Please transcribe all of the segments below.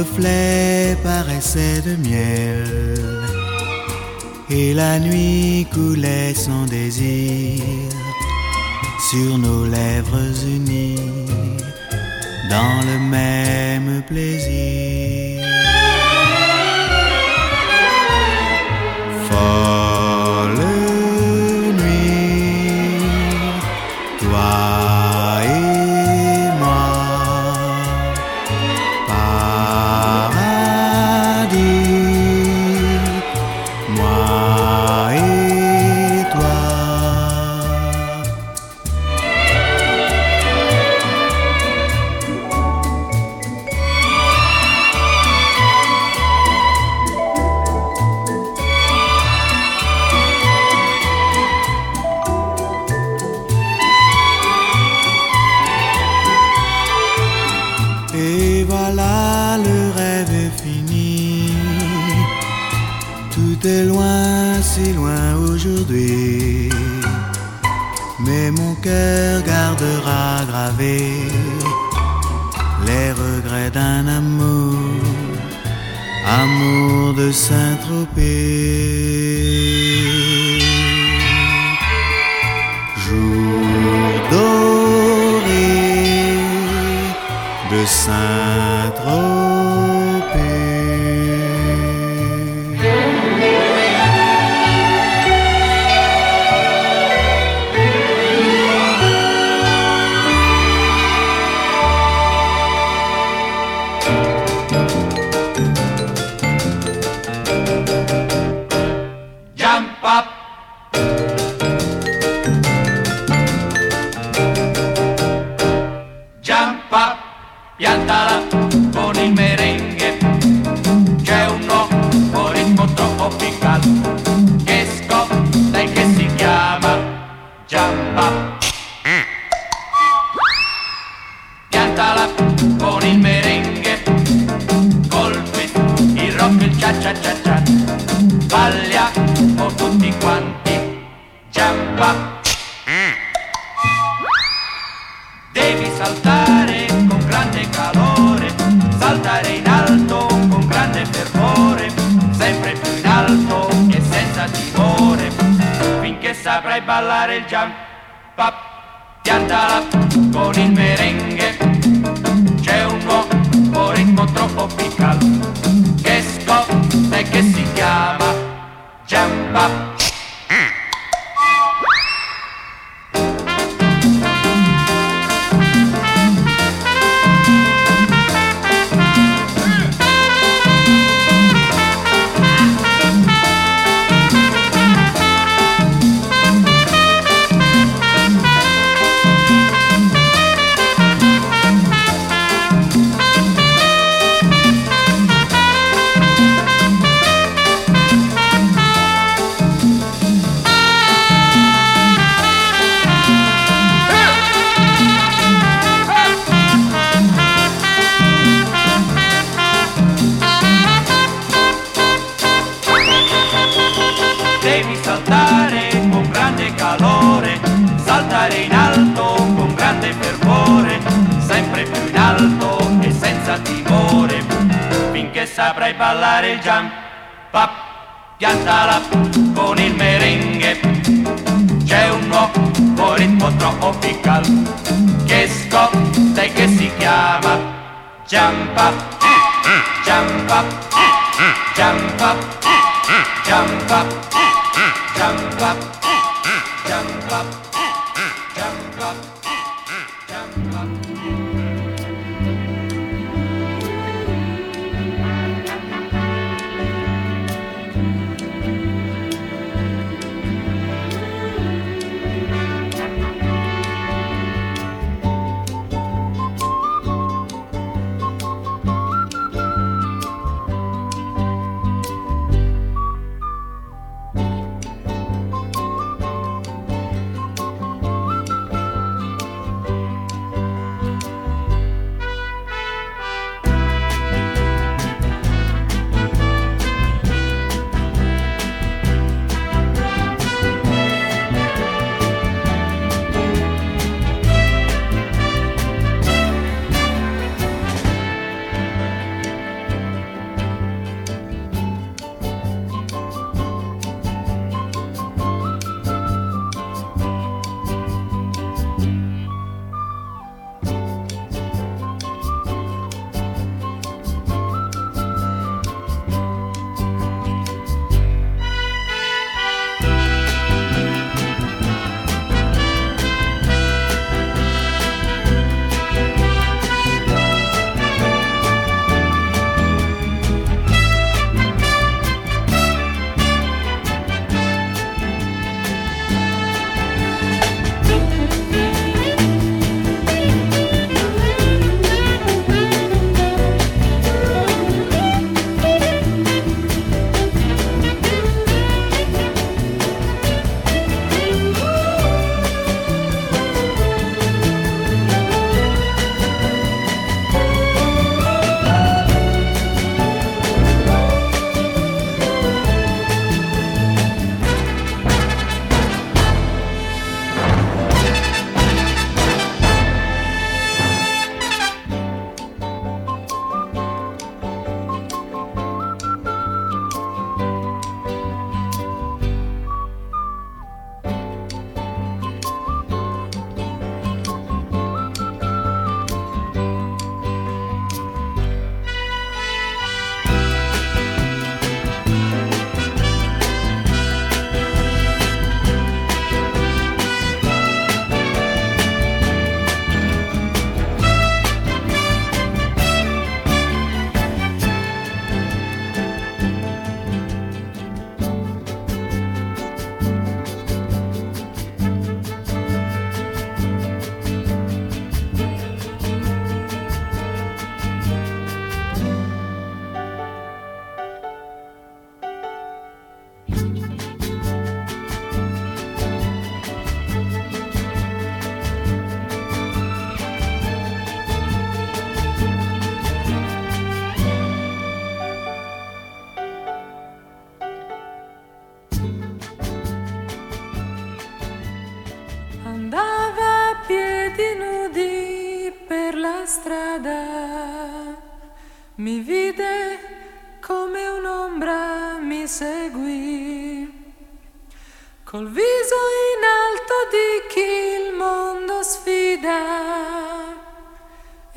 Les reflets paraissaient de miel et la nuit coulait son désir sur nos lèvres unies dans le même plaisir. Mais mon cœur gardera gravé les regrets d'un amour, amour de Saint-Tropez. Jour doré de Saint-Tropez. jump.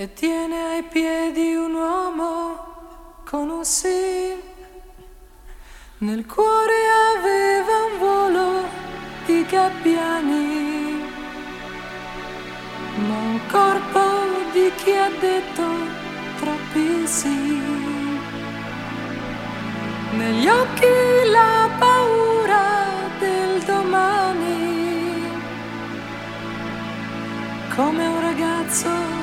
che tiene ai piedi un uomo con un sì. Nel cuore aveva un volo di gabbiani, ma un corpo di chi ha detto troppi sì. Negli occhi la paura del domani, come un ragazzo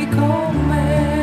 take home.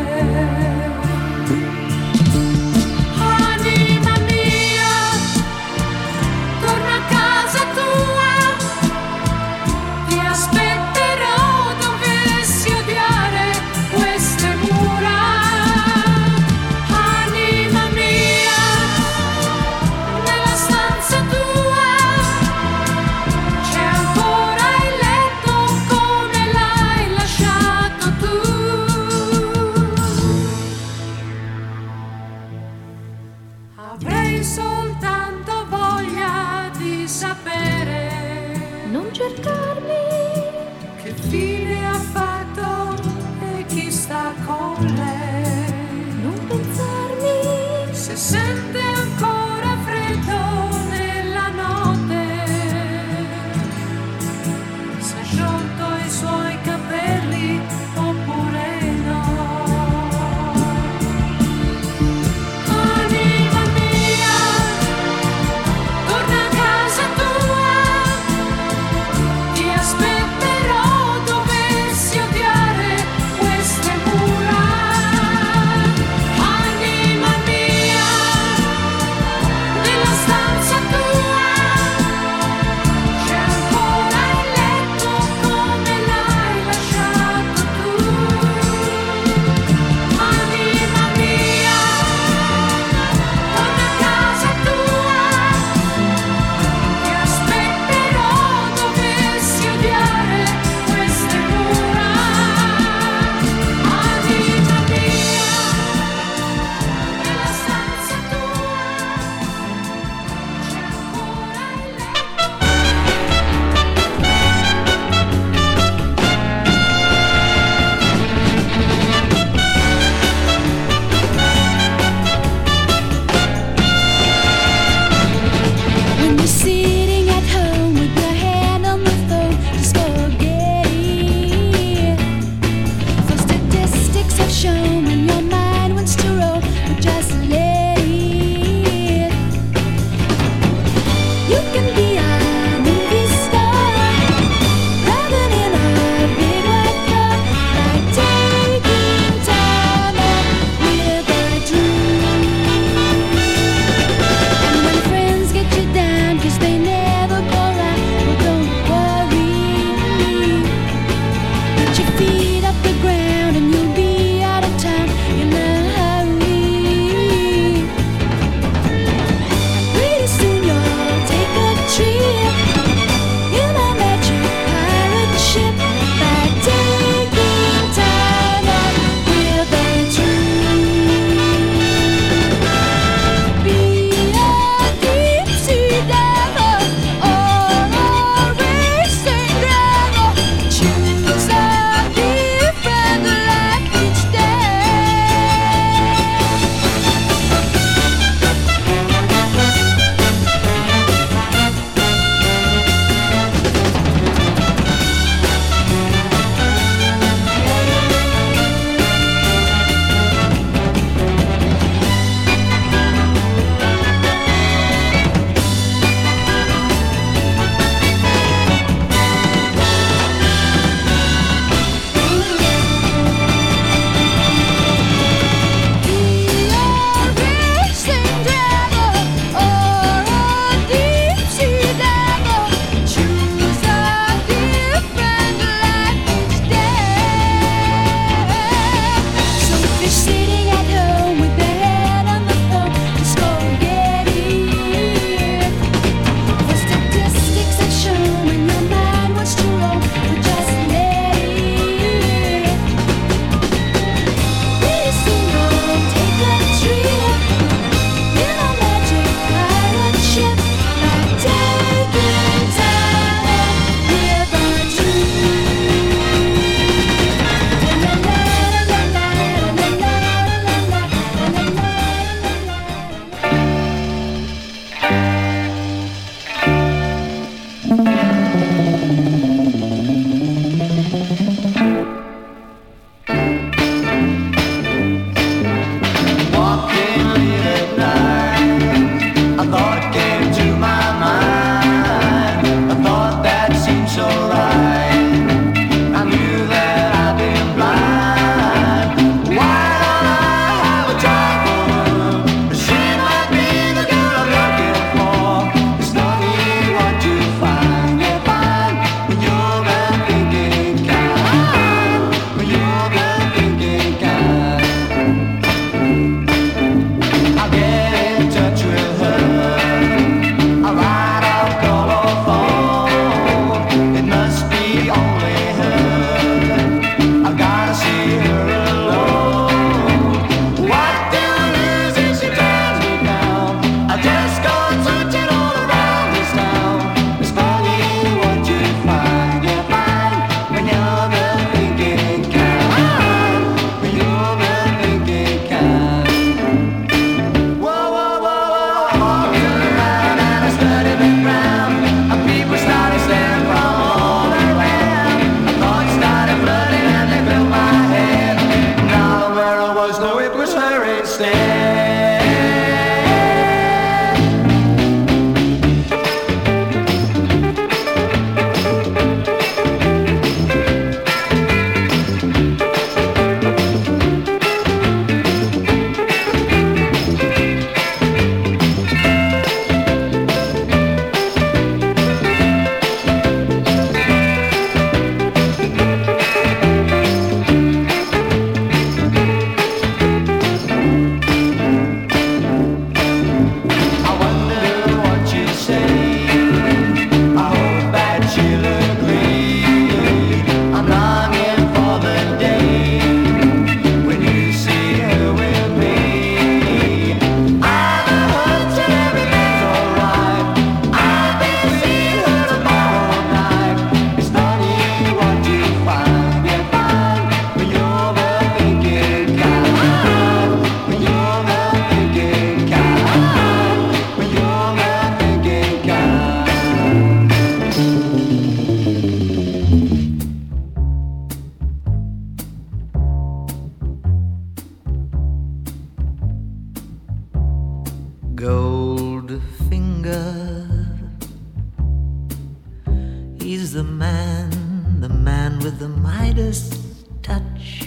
touch,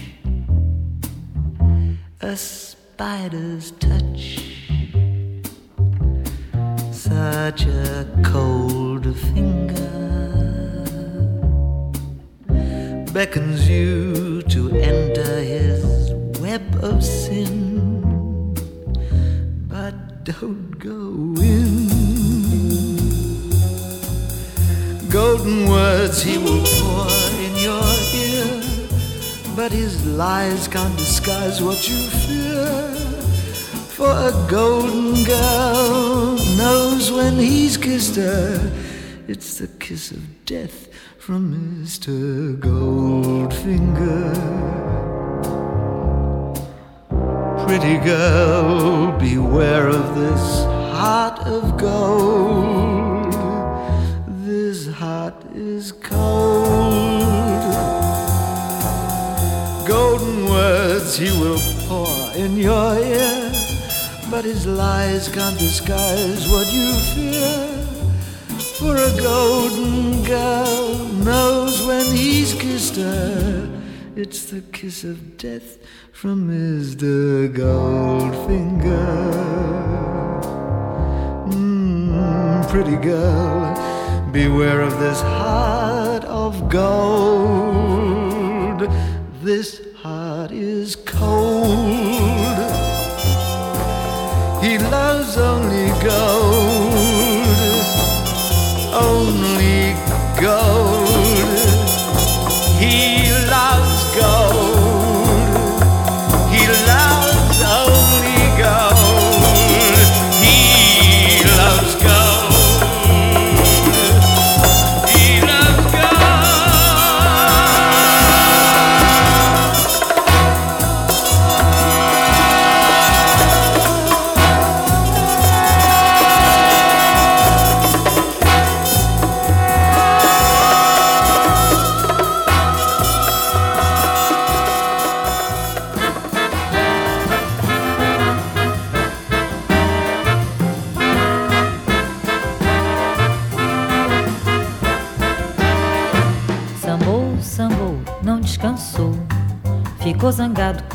a spider's touch. Such a cold finger beckons you to enter his web of sin, but don't go in. Golden words he will. But his lies can't disguise what you fear. For a golden girl knows when he's kissed her. It's the kiss of death from Mr. Goldfinger pretty girl, beware of this heart of gold. This heart is cold. Words he will pour in your ear, but his lies can't disguise what you fear. For a golden girl knows when he's kissed her. It's the kiss of death from Mr. Goldfinger. Mm, pretty girl, beware of this heart of gold. This heart is cold. He loves only gold only gold.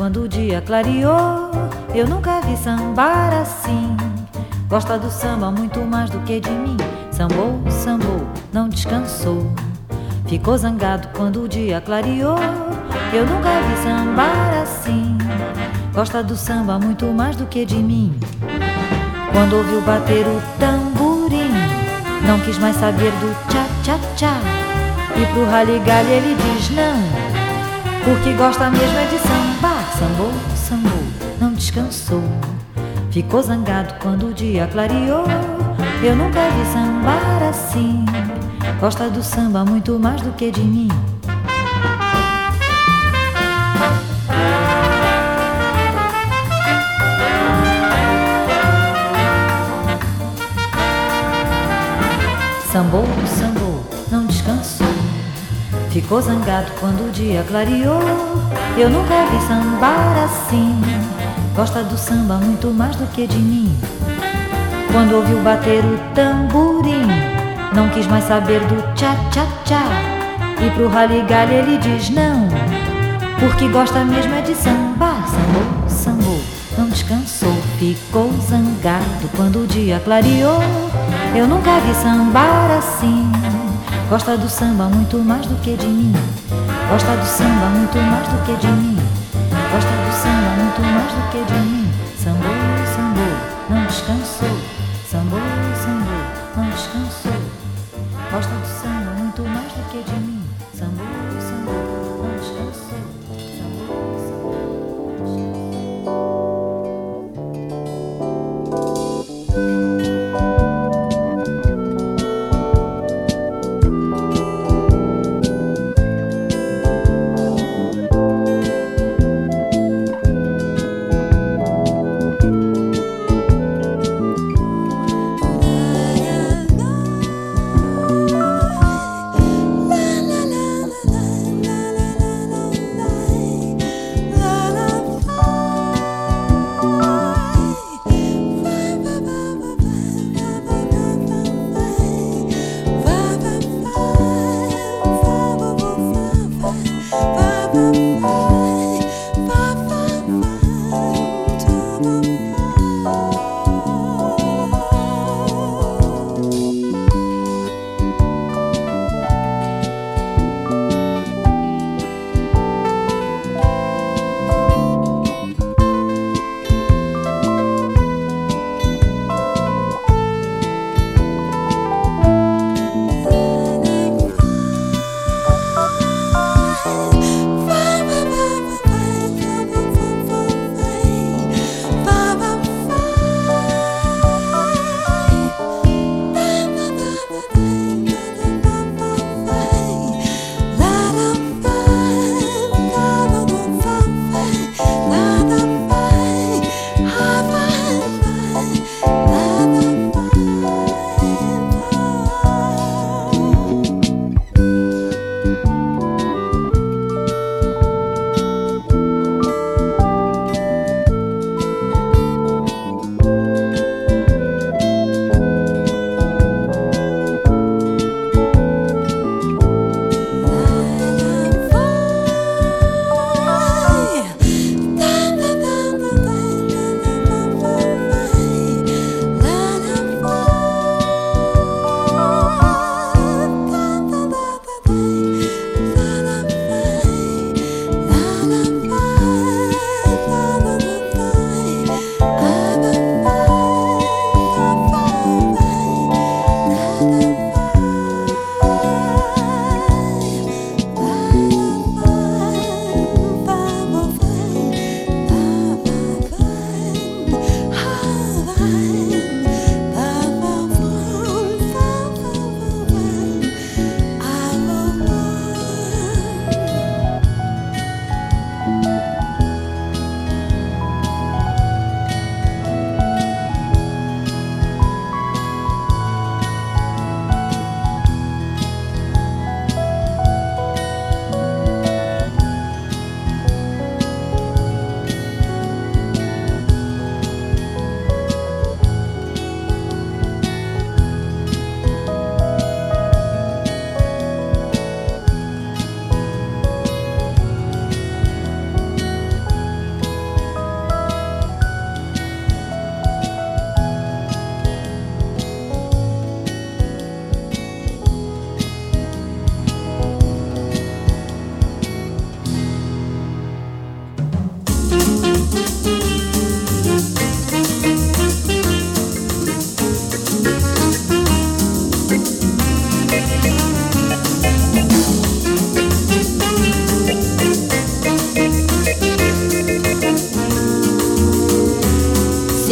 Quando o dia clareou. Eu nunca vi sambar assim. Gosta do samba muito mais do que de mim. Sambou, sambou, não descansou. Ficou zangado quando o dia clareou. Eu nunca vi sambar assim. Gosta do samba muito mais do que de mim. Quando ouviu bater o tamborim, não quis mais saber do tchá-tchá-tchá. E pro raligalho ele diz não. Porque gosta mesmo é de sambou, sambou, não descansou. Ficou zangado quando o dia clareou. Eu nunca vi sambar assim. Gosta do samba muito mais do que de mim. Sambou, sambou, não descansou. Ficou zangado quando o dia clareou. Eu nunca vi sambar assim. gosta do samba muito mais do que de mim. Quando ouviu bater o tamborim, não quis mais saber do tchá-tchá-tchá. E pro raligalho ele diz não, porque gosta mesmo é de samba. Sambou, sambou, não descansou, ficou zangado quando o dia clareou. Eu nunca vi sambar assim. Gosta do samba muito mais do que de mim. Gosta do samba muito mais do que de mim. Gosta do samba muito mais do que de mim. Sambou, sambou, não descansou.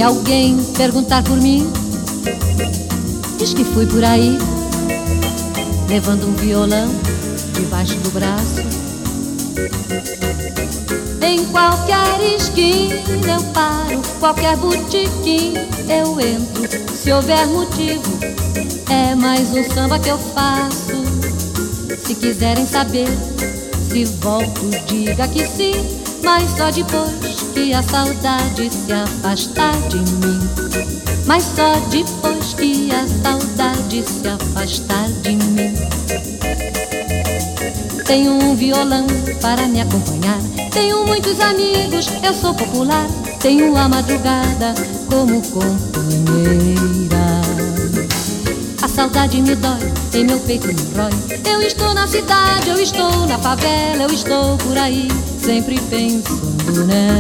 Alguém perguntar por mim, diz que fui por aí, levando um violão debaixo do braço. Em qualquer esquina eu paro, qualquer botequim eu entro. Se houver motivo, é mais um samba que eu faço. Se quiserem saber, se volto, diga que sim. mas só depois que a saudade se afastar de mim. Mas só depois que a saudade se afastar de mim. Tenho um violão para me acompanhar. Tenho muitos amigos, eu sou popular. Tenho a madrugada como companheira. A saudade me dói, em meu peito me rói. Eu estou na cidade, eu estou na favela, eu estou por aí, sempre pensando con ela.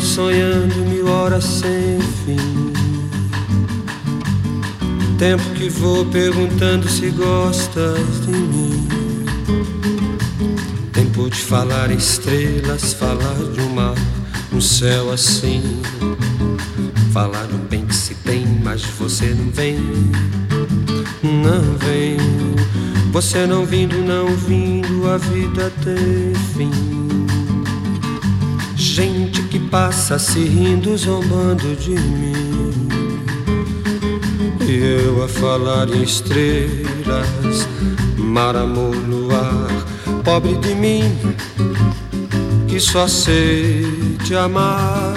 Sonhando, mil horas sem fim. Tempo que vou perguntando se gostas de mim. Tempo de falar estrelas, falar de um mar, um céu assim. Falar do bem que se tem, mas você não vem. Não vem. Você não vindo, não vindo, a vida tem fim gente passa se rindo, zombando de mim. E eu a falar em estrelas, mar, amor, luar, pobre de mim, que só sei te amar.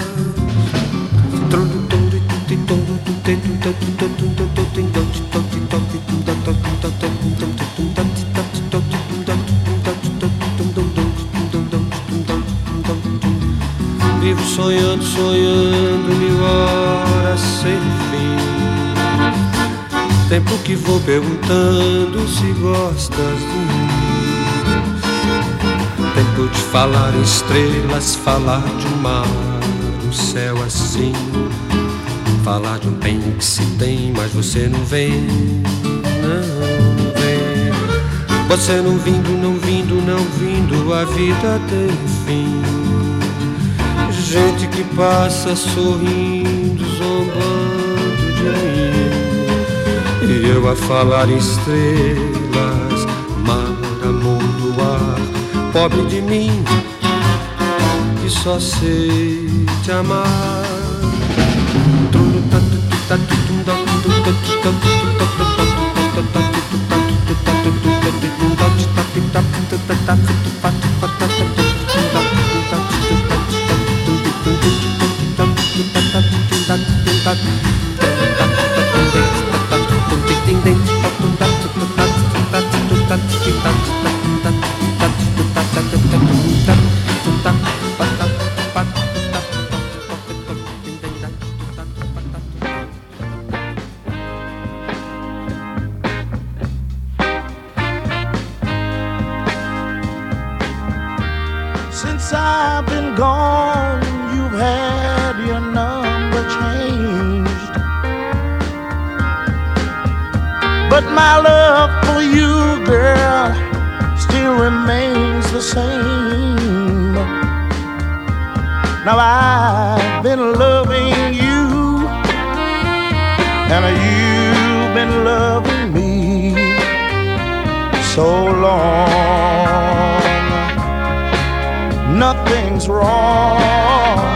Sonhando, sonhando mil horas sem fim. Tempo que vou perguntando se gostas de mim. Tempo de falar estrelas, falar de um mar, um céu assim. Falar de um bem que se tem, mas você não vem, não vem. Você não vindo, não vindo, não vindo, a vida tem fim gente que passa sorrindo, zombando de mim. E eu a falar estrelas, mar, amor do ar, pobre de mim, que só sei te amar. Since I've been gone, my love for you, girl, still remains the same. Now I've been loving you, and you've been loving me so long nothing's wrong.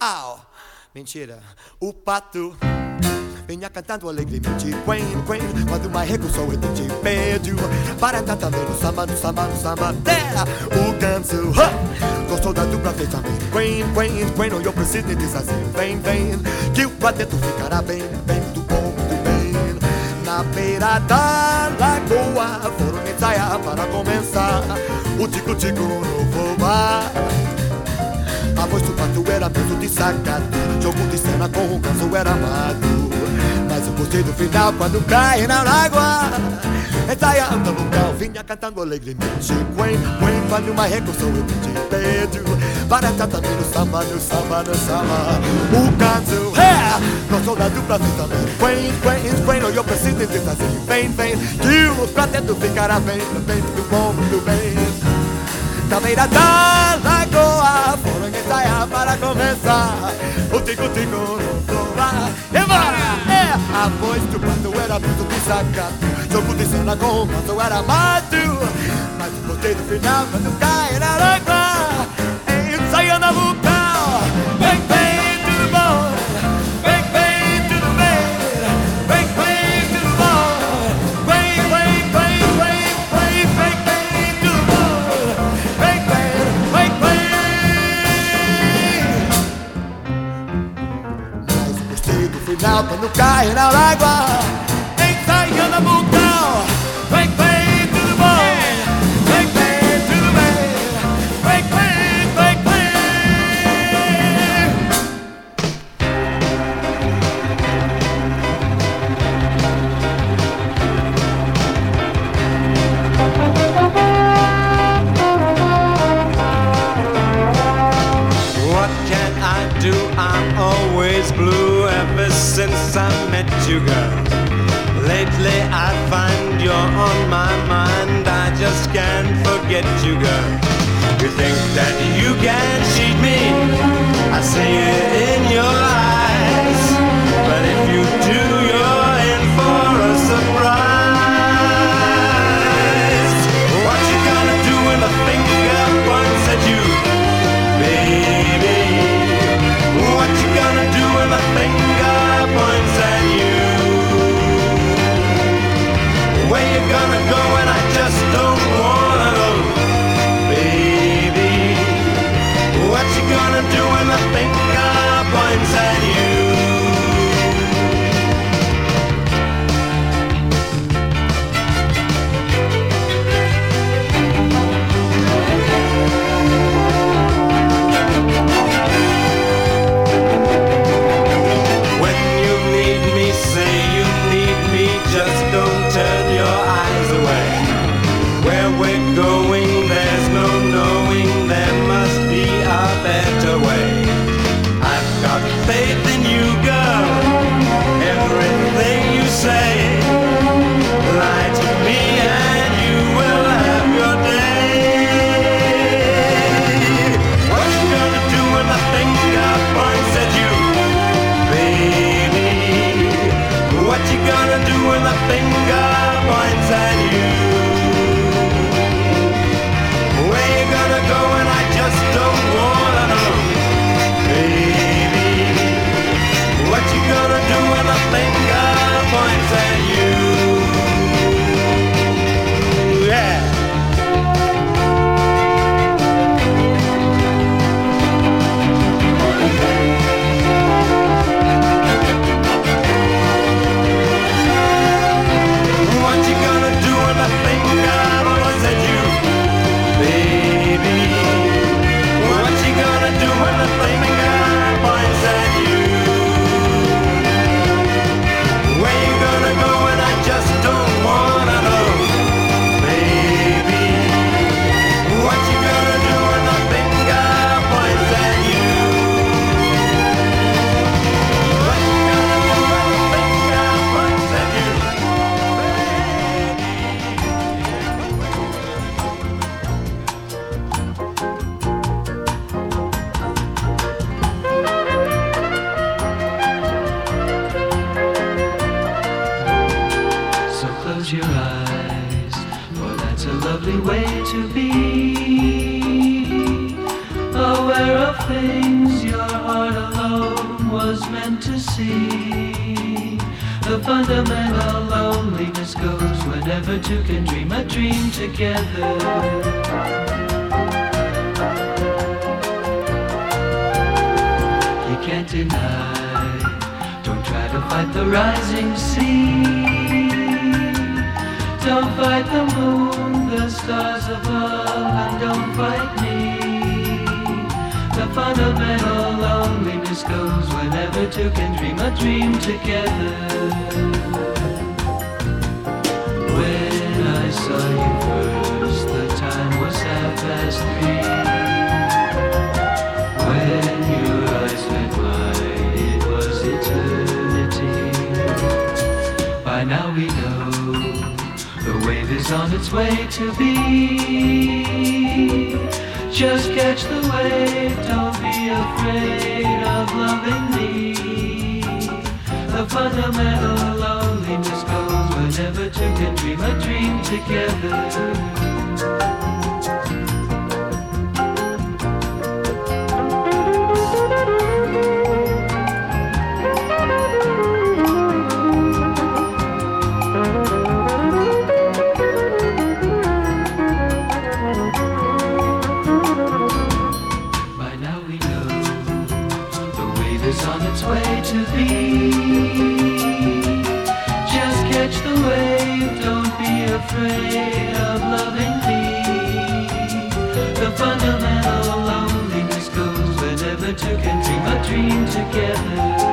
Au. Mentira. O pato vinha cantando alegremente Quen, quen, quando mais recurso ele te pediu Para no samba, no samba, no samba Dera o ganso huh? Gostou da dupla também Quen, quen, quen, eu preciso dizer assim Vem, vem, que o quarteto ficará bem, bem, muito bom, muito bem Na beira da lagoa Foram ensaiar para começar O tico-tico no fubá a voz do pato era peso de sacado Jogo de cena com o ganso era amado. Mas eu gostei do final quando cai na água Ensaiando no cal, vinha cantando alegremente. Quen, quen, quando uma recursão eu pedi Para cantar no samba, no samba, no samba. O ganso, é, gostou da dupla vem também. Quen, quen, quen, eu preciso dizer assim Vem, vem, que o quarteto ficará bem, bem, muito bom, muito bem na beira da lagoa Foram ensaiar para começar O tico-tico no sofá Embora! É! A voz do pato era muito desacato Jogo de cena com o era mato Mas o gostei do final quando cai na água quando cai na água since I met you, girl. Lately I find you're on my mind. I just can't forget you, girl. You think that you can cheat me? I see it in your eyes. never to can dream a dream together. of loving. The fundamental loneliness goes whenever two can dream a dream together.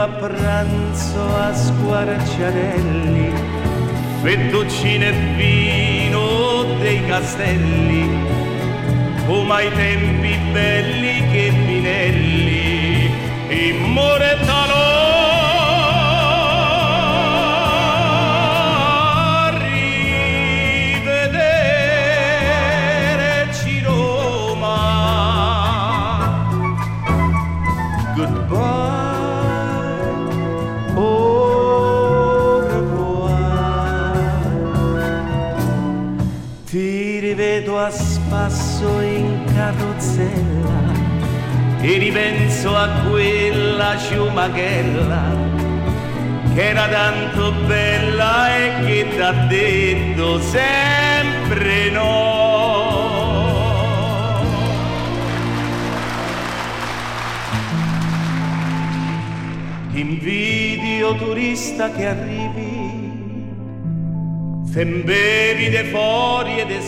A pranzo a squarciarelli, fettuccine e vino dei castelli, come ai tempi belli che Pinelli, in e ripenso a quella ciumaghella che era tanto bella e che t'ha detto sempre no. Invidio turista che arrivi, fembevi de fuori e de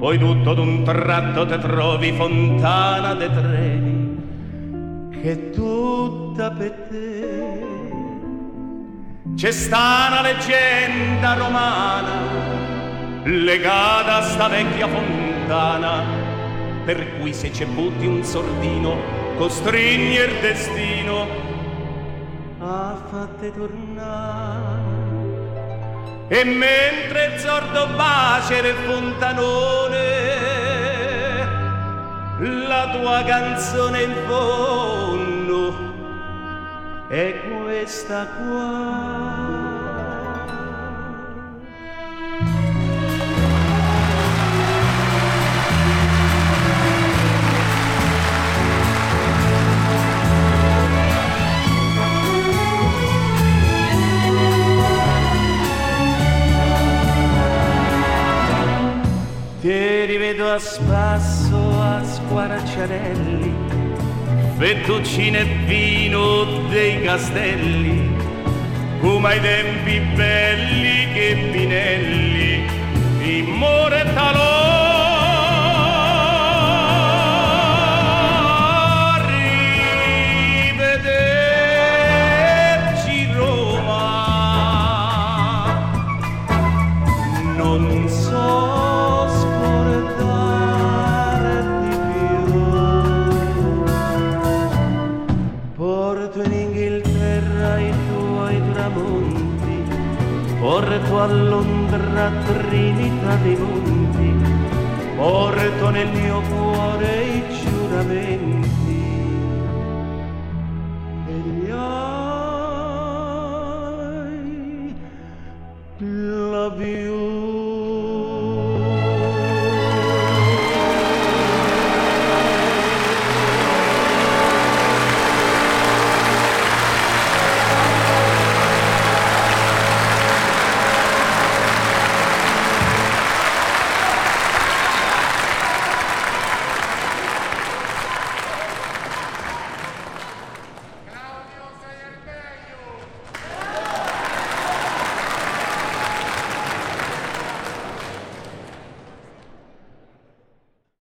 poi tutto d'un tratto te trovi fontana de trevi, che tutta per te. C'è sta una leggenda romana legata a sta vecchia fontana, per cui se ci butti un sordino costringe il destino a fatte tornare. E mentre il sordo bacia nel fontanone, la tua canzone in fondo è questa qua. A spasso a squarciarelli, fettuccine e vino dei castelli, come ai tempi belli che Pinelli, in Londra Trinità dei monti, porto nel mio cuore i giuramenti